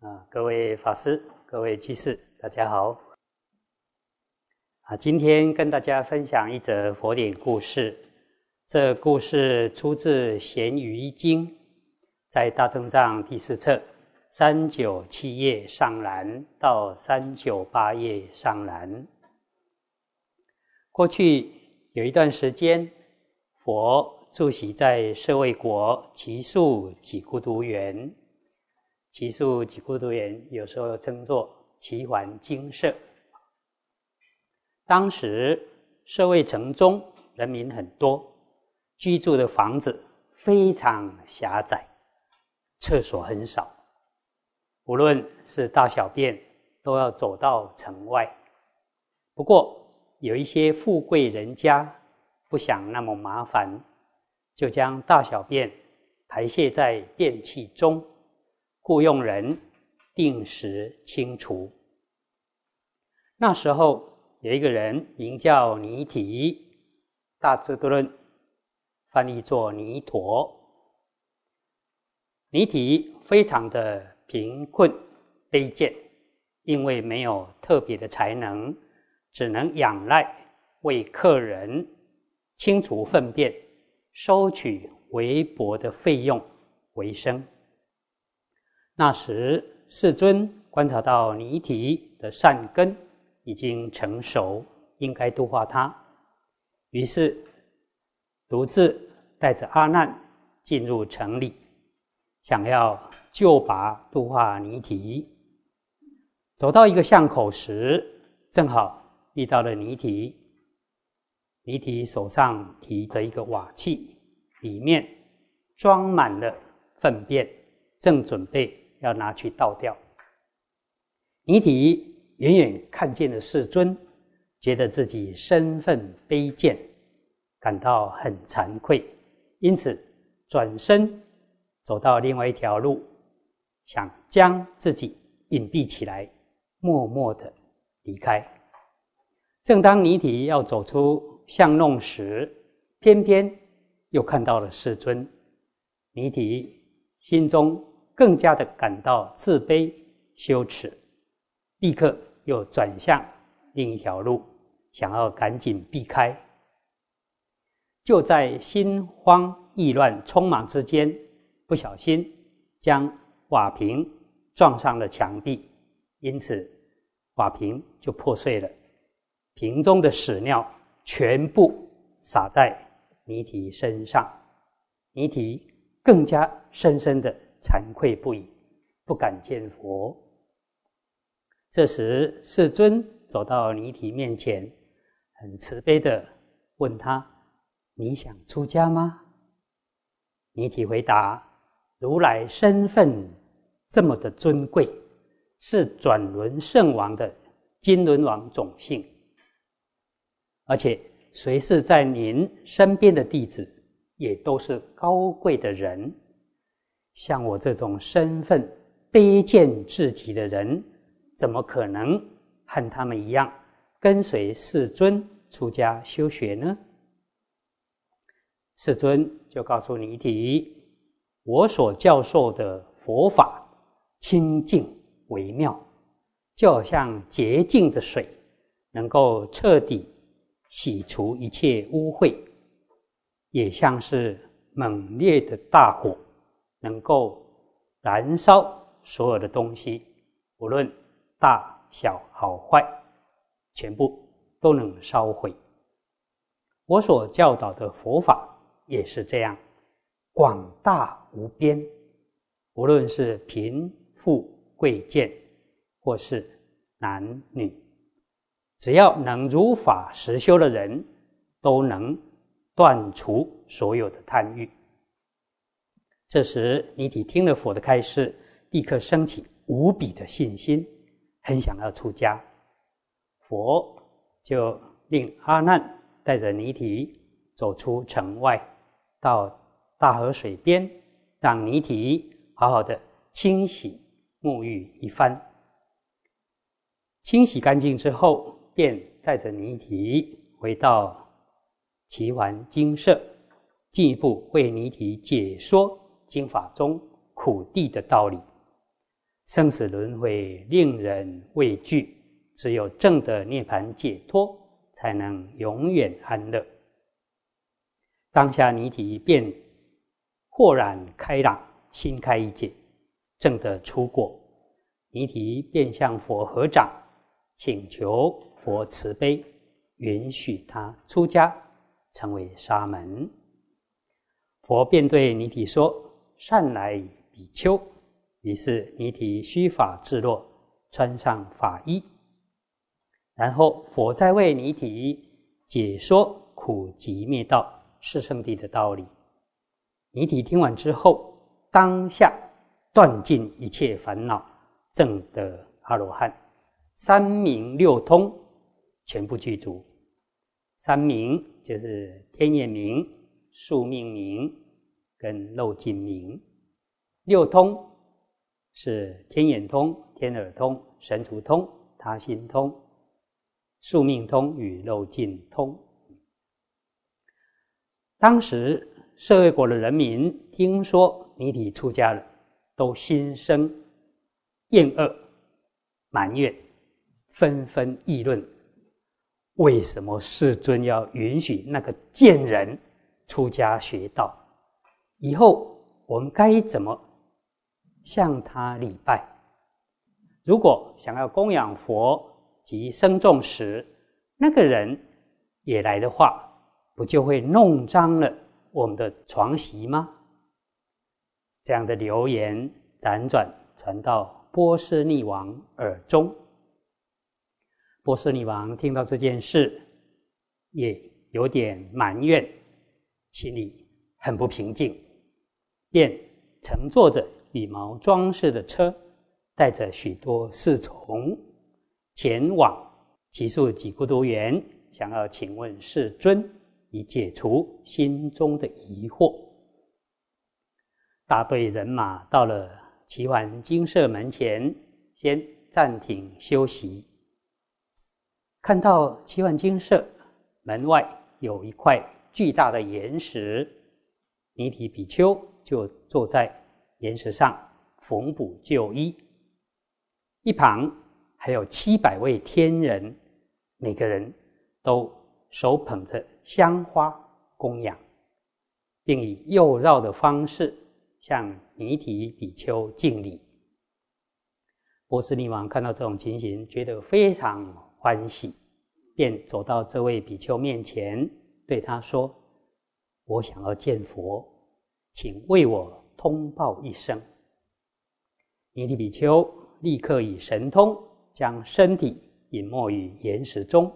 啊，各位法师、各位居士，大家好。啊，今天跟大家分享一则佛典故事。这故事出自《咸鱼经》，在大正藏第四册三九七页上栏到三九八页上栏。过去有一段时间，佛住席在舍卫国奇树几孤独园。奇数几孤独园有时候称作奇环精舍。当时社会城中人民很多，居住的房子非常狭窄，厕所很少，无论是大小便都要走到城外。不过有一些富贵人家不想那么麻烦，就将大小便排泄在便器中。雇佣人定时清除。那时候有一个人名叫尼提，大智度论翻译作尼陀。尼提非常的贫困卑贱，因为没有特别的才能，只能仰赖为客人清除粪便，收取微薄的费用为生。那时，世尊观察到尼提的善根已经成熟，应该度化他，于是独自带着阿难进入城里，想要救拔度化尼提。走到一个巷口时，正好遇到了尼提。尼提手上提着一个瓦器，里面装满了粪便，正准备。要拿去倒掉。尼提远远看见了世尊，觉得自己身份卑贱，感到很惭愧，因此转身走到另外一条路，想将自己隐蔽起来，默默的离开。正当尼提要走出巷弄时，偏偏又看到了世尊。尼提心中。更加的感到自卑羞耻，立刻又转向另一条路，想要赶紧避开。就在心慌意乱、匆忙之间，不小心将瓦瓶撞上了墙壁，因此瓦瓶就破碎了，瓶中的屎尿全部洒在尼提身上，尼提更加深深的。惭愧不已，不敢见佛。这时，世尊走到尼提面前，很慈悲的问他：“你想出家吗？”尼提回答：“如来身份这么的尊贵，是转轮圣王的金轮王种姓，而且谁是在您身边的弟子，也都是高贵的人。”像我这种身份卑贱至极的人，怎么可能和他们一样跟随世尊出家修学呢？世尊就告诉尼提：“我所教授的佛法清净微妙，就好像洁净的水，能够彻底洗除一切污秽；也像是猛烈的大火。”能够燃烧所有的东西，无论大小好坏，全部都能烧毁。我所教导的佛法也是这样，广大无边，无论是贫富贵贱，或是男女，只要能如法实修的人，都能断除所有的贪欲。这时，尼提听了佛的开示，立刻升起无比的信心，很想要出家。佛就令阿难带着尼提走出城外，到大河水边，让尼提好好的清洗沐浴一番。清洗干净之后，便带着尼提回到奇环精舍，进一步为尼提解说。经法中苦地的道理，生死轮回令人畏惧，只有正的涅盘解脱，才能永远安乐。当下尼提便豁然开朗，心开一解，正得出果。尼提便向佛合掌，请求佛慈悲，允许他出家，成为沙门。佛便对尼提说：“善来比丘。”于是尼提须发自落，穿上法衣。然后佛再为尼提解说苦集灭道是圣地的道理。尼提听完之后，当下断尽一切烦恼，证得阿罗汉，三明六通全部具足。三明就是天眼明、宿命明跟漏尽明，六通。是天眼通、天耳通、神足通、他心通、宿命通与漏尽通。当时社会国的人民听说尼体出家了，都心生厌恶、埋怨，纷纷议论：为什么世尊要允许那个贱人出家学道？以后我们该怎么？向他礼拜。如果想要供养佛及僧众时，那个人也来的话，不就会弄脏了我们的床席吗？这样的流言辗转传到波斯匿王耳中。波斯匿王听到这件事，也有点埋怨，心里很不平静，便乘坐着。羽毛装饰的车，带着许多侍从前往奇树几孤独园，想要请问世尊，以解除心中的疑惑。大队人马到了奇幻精舍门前，先暂停休息。看到奇幻精舍门外有一块巨大的岩石，尼提比丘就坐在。岩石上缝补旧衣，一旁还有七百位天人，每个人都手捧着香花供养，并以右绕的方式向尼提比丘敬礼。波斯匿王看到这种情形，觉得非常欢喜，便走到这位比丘面前，对他说：“我想要见佛，请为我。”通报一声，尼提比丘立刻以神通将身体隐没于岩石中，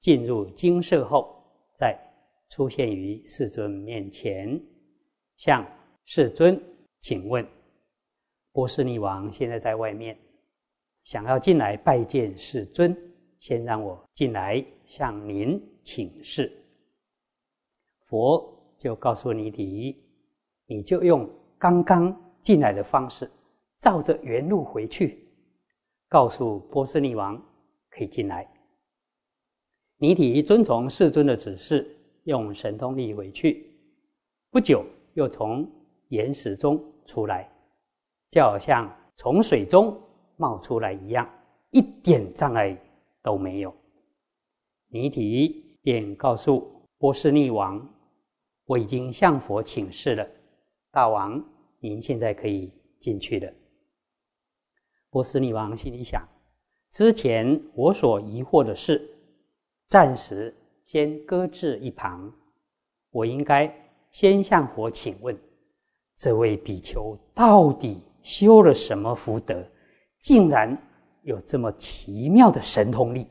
进入精舍后，再出现于世尊面前，向世尊请问：波斯匿王现在在外面，想要进来拜见世尊，先让我进来向您请示。佛就告诉尼提，你就用。刚刚进来的方式，照着原路回去，告诉波斯匿王可以进来。尼提遵从世尊的指示，用神通力回去。不久，又从岩石中出来，就好像从水中冒出来一样，一点障碍都没有。尼提便告诉波斯匿王：“我已经向佛请示了，大王。”您现在可以进去了。波斯女王心里想：之前我所疑惑的事，暂时先搁置一旁。我应该先向佛请问，这位比丘到底修了什么福德，竟然有这么奇妙的神通力？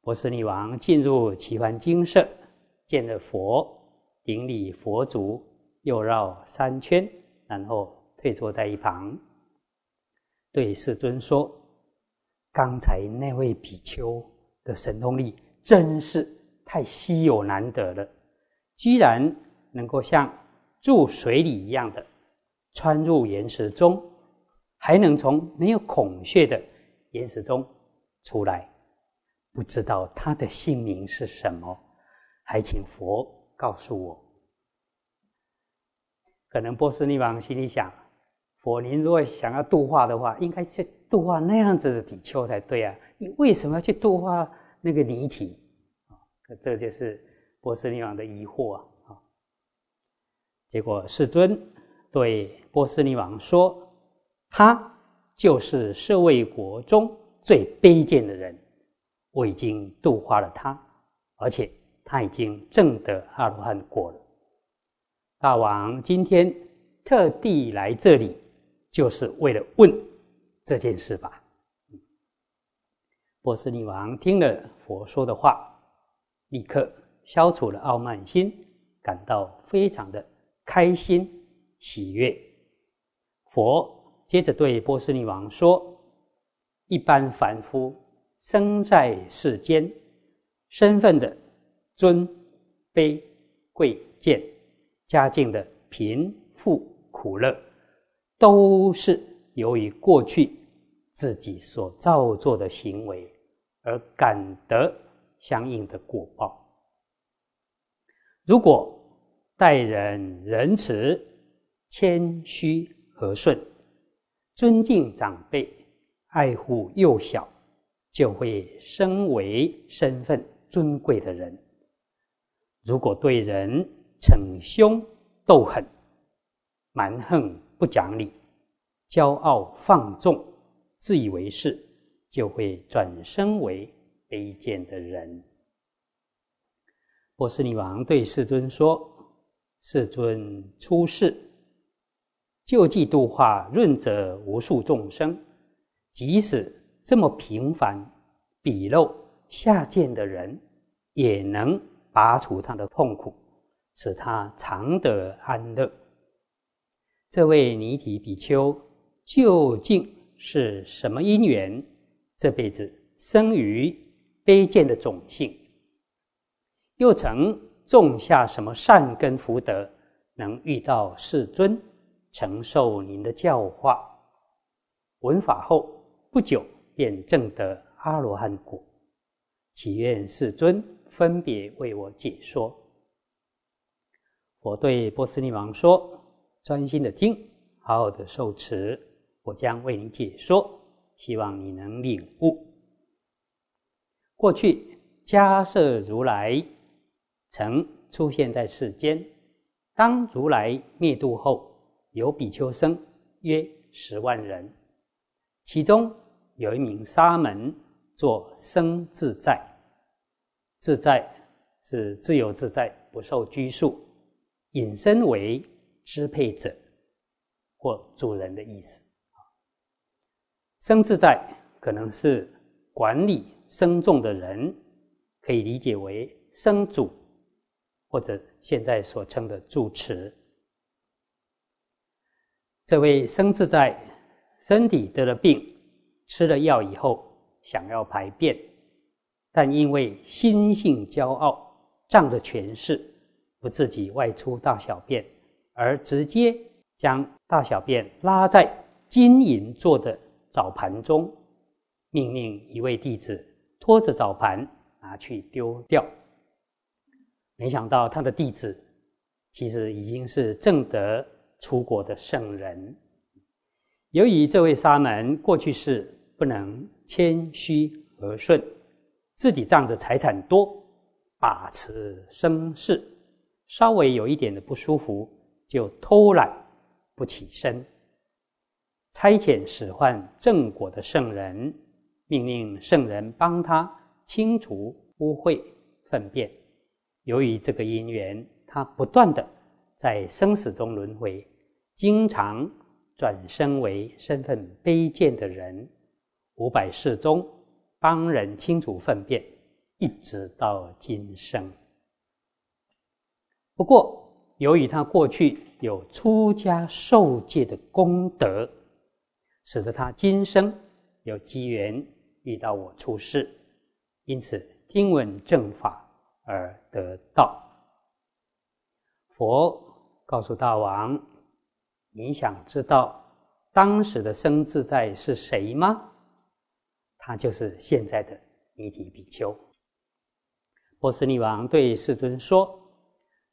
波斯女王进入奇幻精舍，见了佛，顶礼佛足。又绕三圈，然后退坐在一旁，对世尊说：“刚才那位比丘的神通力真是太稀有难得了，居然能够像注水里一样的穿入岩石中，还能从没有孔穴的岩石中出来。不知道他的姓名是什么，还请佛告诉我。”可能波斯匿王心里想：佛，您如果想要度化的话，应该去度化那样子的比丘才对啊！你为什么要去度化那个离体？啊，这就是波斯匿王的疑惑啊！啊，结果世尊对波斯匿王说：“他就是舍卫国中最卑贱的人，我已经度化了他，而且他已经证得阿罗汉果了。大王今天特地来这里。”就是为了问这件事吧。波斯匿王听了佛说的话，立刻消除了傲慢心，感到非常的开心喜悦。佛接着对波斯匿王说：“一般凡夫生在世间，身份的尊卑贵贱，家境的贫富苦乐。”都是由于过去自己所造作的行为而感得相应的果报。如果待人仁慈、谦虚和顺、尊敬长辈、爱护幼小，就会升为身份尊贵的人。如果对人逞凶斗狠、蛮横，不讲理、骄傲放纵、自以为是，就会转生为卑贱的人。波斯匿王对世尊说：“世尊出世，救济度化润泽无数众生，即使这么平凡、鄙陋、下贱的人，也能拔除他的痛苦，使他常得安乐。”这位尼提比丘究竟是什么因缘？这辈子生于卑贱的种姓，又曾种下什么善根福德，能遇到世尊，承受您的教化？闻法后不久便证得阿罗汉果，祈愿世尊分别为我解说。我对波斯匿王说。专心的听，好好的受持，我将为你解说，希望你能领悟。过去迦摄如来曾出现在世间，当如来灭度后，有比丘僧约十万人，其中有一名沙门作僧自在，自在是自由自在，不受拘束，引申为。支配者或主人的意思，生自在可能是管理生众的人，可以理解为生主，或者现在所称的住持。这位生自在身体得了病，吃了药以后想要排便，但因为心性骄傲，仗着权势，不自己外出大小便。而直接将大小便拉在金银做的澡盘中，命令一位弟子拖着澡盘拿去丢掉。没想到他的弟子其实已经是正德出国的圣人。由于这位沙门过去是不能谦虚和顺，自己仗着财产多，把持生事，稍微有一点的不舒服。就偷懒不起身，差遣使唤正果的圣人，命令圣人帮他清除污秽粪便。由于这个因缘，他不断的在生死中轮回，经常转生为身份卑贱的人。五百世中帮人清除粪便，一直到今生。不过。由于他过去有出家受戒的功德，使得他今生有机缘遇到我出世，因此听闻正法而得道。佛告诉大王：“你想知道当时的生自在是谁吗？他就是现在的尼提比丘。”波斯匿王对世尊说。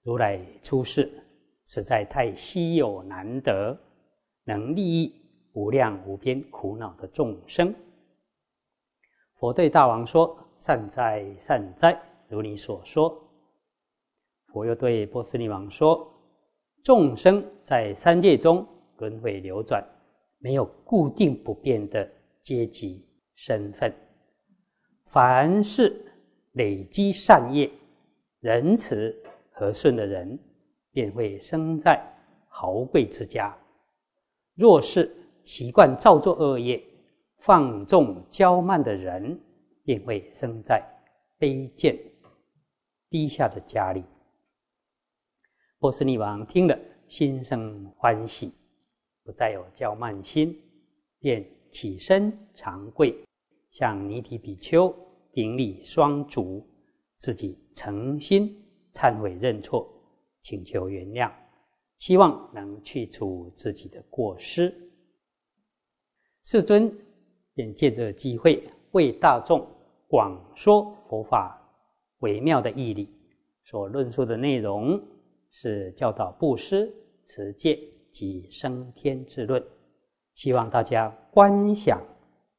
如来出世实在太稀有难得，能利益无量无边苦恼的众生。佛对大王说：“善哉，善哉，如你所说。”佛又对波斯匿王说：“众生在三界中轮回流转，没有固定不变的阶级身份。凡是累积善业、仁慈和顺的人，便会生在豪贵之家；若是习惯造作恶业、放纵骄慢的人，便会生在卑贱低下的家里。”波斯匿王听了，心生欢喜，不再有骄慢心，便起身长跪，向尼提比丘顶礼双足，自己诚心忏悔认错，请求原谅，希望能去除自己的过失。世尊便借着机会为大众广说佛法微妙的义理，所论述的内容。是教导布施、持戒及升天之论，希望大家观想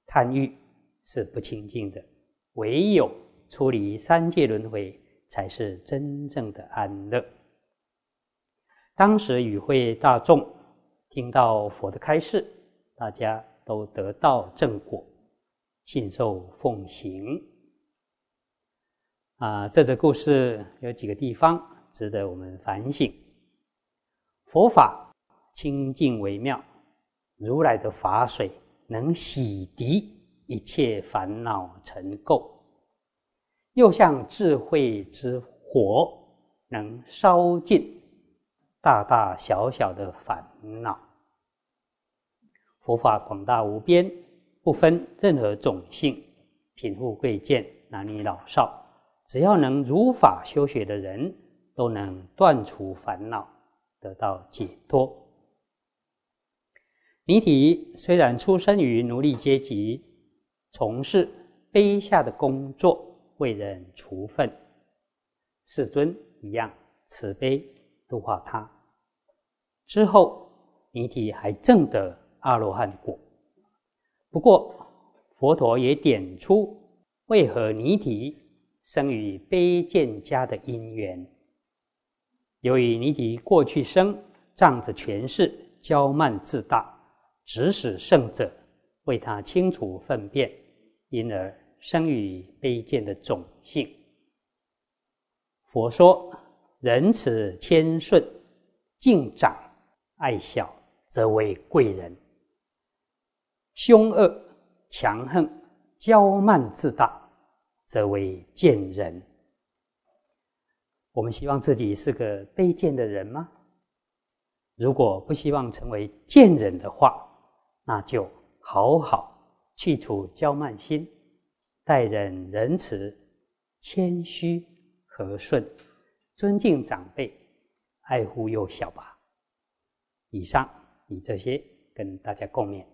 贪欲是不清净的，唯有出离三界轮回，才是真正的安乐。当时与会大众听到佛的开示，大家都得到正果，信受奉行。啊，这则故事有几个地方。值得我们反省。佛法清净微妙，如来的法水能洗涤一切烦恼尘垢，又像智慧之火，能烧尽大大小小的烦恼。佛法广大无边，不分任何种姓、贫富贵贱、男女老少，只要能如法修学的人。都能断除烦恼，得到解脱。尼提虽然出生于奴隶阶级，从事卑下的工作，为人除愤，世尊一样慈悲度化他。之后，尼提还证得阿罗汉果。不过，佛陀也点出为何尼提生于卑贱家的因缘。由于尼提过去生仗着权势骄慢自大，指使圣者为他清除粪便，因而生于卑贱的种姓。佛说：仁慈谦顺、敬长爱小，则为贵人；凶恶强横、骄慢自大，则为贱人。我们希望自己是个卑贱的人吗？如果不希望成为贱人的话，那就好好去除骄慢心，待人仁慈、谦虚、和顺，尊敬长辈，爱护幼小吧。以上以这些跟大家共勉。